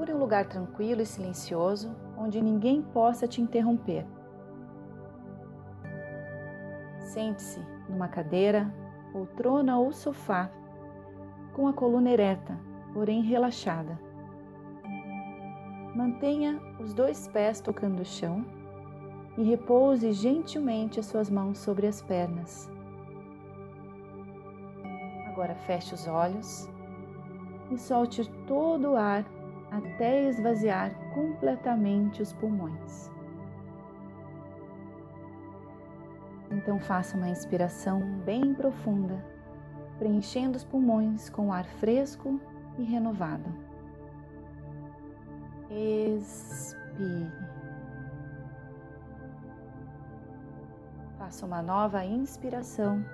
Procure um lugar tranquilo e silencioso onde ninguém possa te interromper. Sente-se numa cadeira, poltrona ou sofá, com a coluna ereta, porém relaxada. Mantenha os dois pés tocando o chão e repouse gentilmente as suas mãos sobre as pernas. Agora feche os olhos e solte todo o ar até esvaziar completamente os pulmões. Então faça uma inspiração bem profunda, preenchendo os pulmões com ar fresco e renovado. Expire. Faça uma nova inspiração,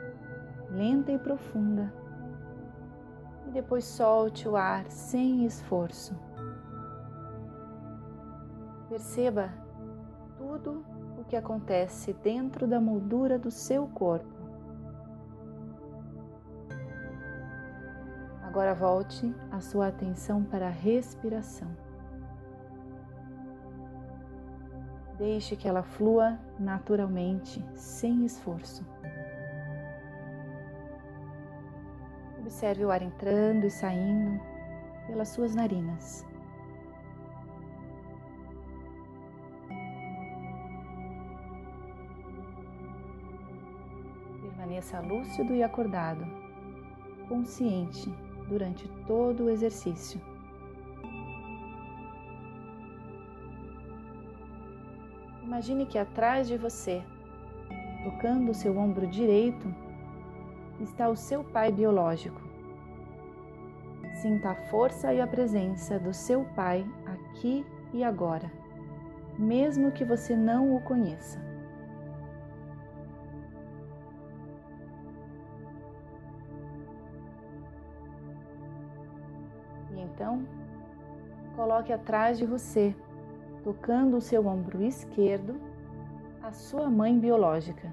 lenta e profunda, e depois solte o ar sem esforço. Perceba tudo o que acontece dentro da moldura do seu corpo. Agora volte a sua atenção para a respiração. Deixe que ela flua naturalmente, sem esforço. Observe o ar entrando e saindo pelas suas narinas. Permaneça lúcido e acordado, consciente durante todo o exercício. Imagine que atrás de você, tocando o seu ombro direito, está o seu pai biológico. Sinta a força e a presença do seu pai aqui e agora, mesmo que você não o conheça. Então, coloque atrás de você, tocando o seu ombro esquerdo, a sua mãe biológica.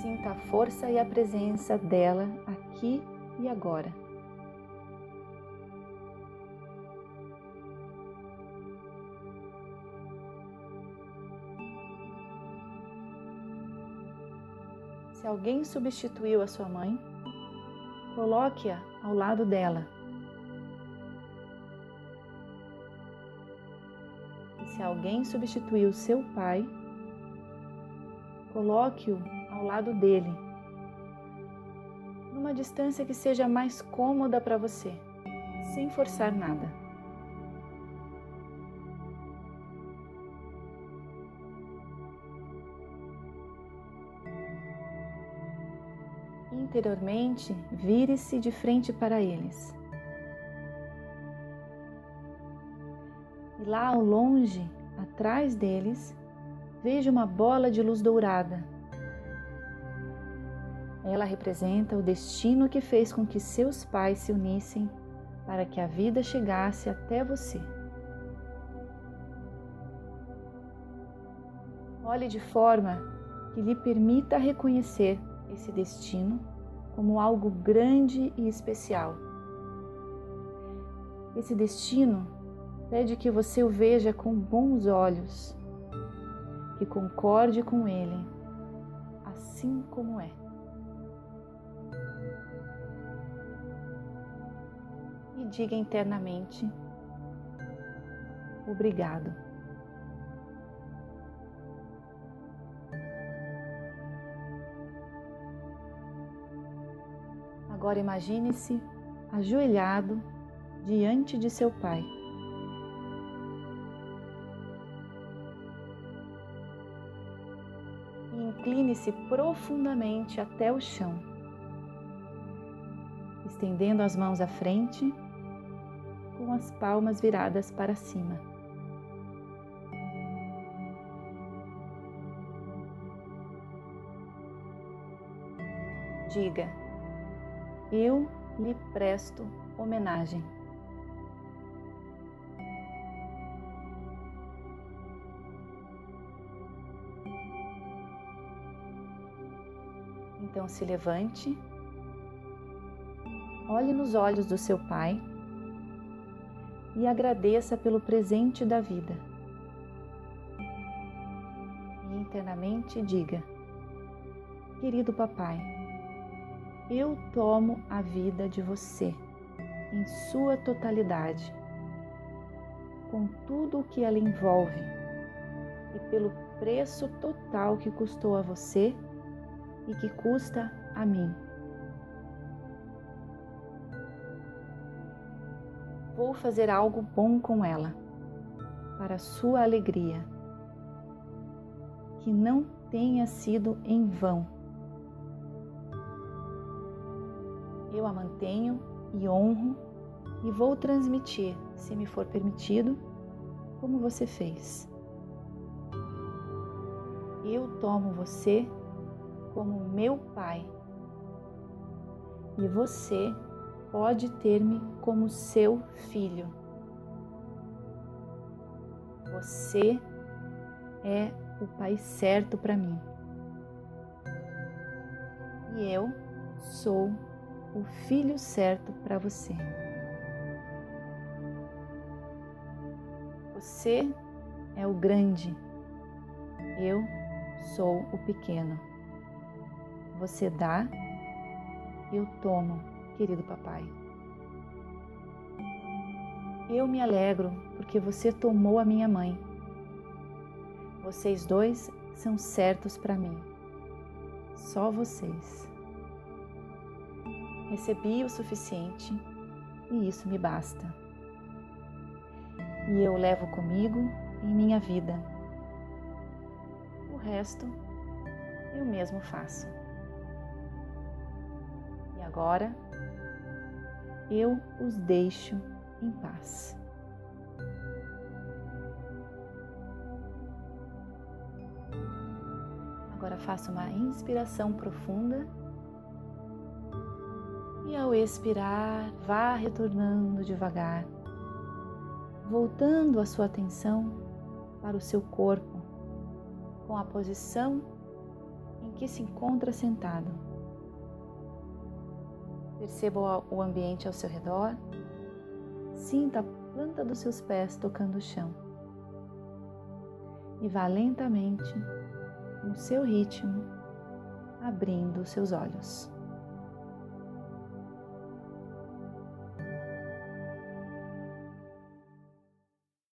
Sinta a força e a presença dela aqui e agora. Se alguém substituiu a sua mãe, coloque-a ao lado dela. E se alguém substituiu seu pai, coloque-o ao lado dele, numa distância que seja mais cômoda para você, sem forçar nada. Interiormente, vire-se de frente para eles. E lá ao longe, atrás deles, veja uma bola de luz dourada. Ela representa o destino que fez com que seus pais se unissem para que a vida chegasse até você. Olhe de forma que lhe permita reconhecer esse destino como algo grande e especial. Esse destino pede que você o veja com bons olhos, que concorde com ele, assim como é. E diga internamente: Obrigado. Agora imagine-se ajoelhado diante de seu pai. E incline-se profundamente até o chão, estendendo as mãos à frente, com as palmas viradas para cima. Diga eu lhe presto homenagem. Então se levante olhe nos olhos do seu pai e agradeça pelo presente da vida. E internamente diga: Querido papai, eu tomo a vida de você em sua totalidade, com tudo o que ela envolve e pelo preço total que custou a você e que custa a mim. Vou fazer algo bom com ela, para sua alegria. Que não tenha sido em vão. Eu a mantenho e honro e vou transmitir, se me for permitido, como você fez. Eu tomo você como meu pai e você pode ter-me como seu filho. Você é o pai certo para mim. E eu sou o filho certo para você. Você é o grande, eu sou o pequeno. Você dá, eu tomo querido papai. Eu me alegro porque você tomou a minha mãe. Vocês dois são certos para mim. Só vocês. Recebi o suficiente e isso me basta. E eu levo comigo em minha vida. O resto eu mesmo faço. E agora eu os deixo em paz. Agora faça uma inspiração profunda ao expirar, vá retornando devagar, voltando a sua atenção para o seu corpo com a posição em que se encontra sentado. Perceba o ambiente ao seu redor. Sinta a planta dos seus pés tocando o chão. E vá lentamente, no seu ritmo, abrindo seus olhos.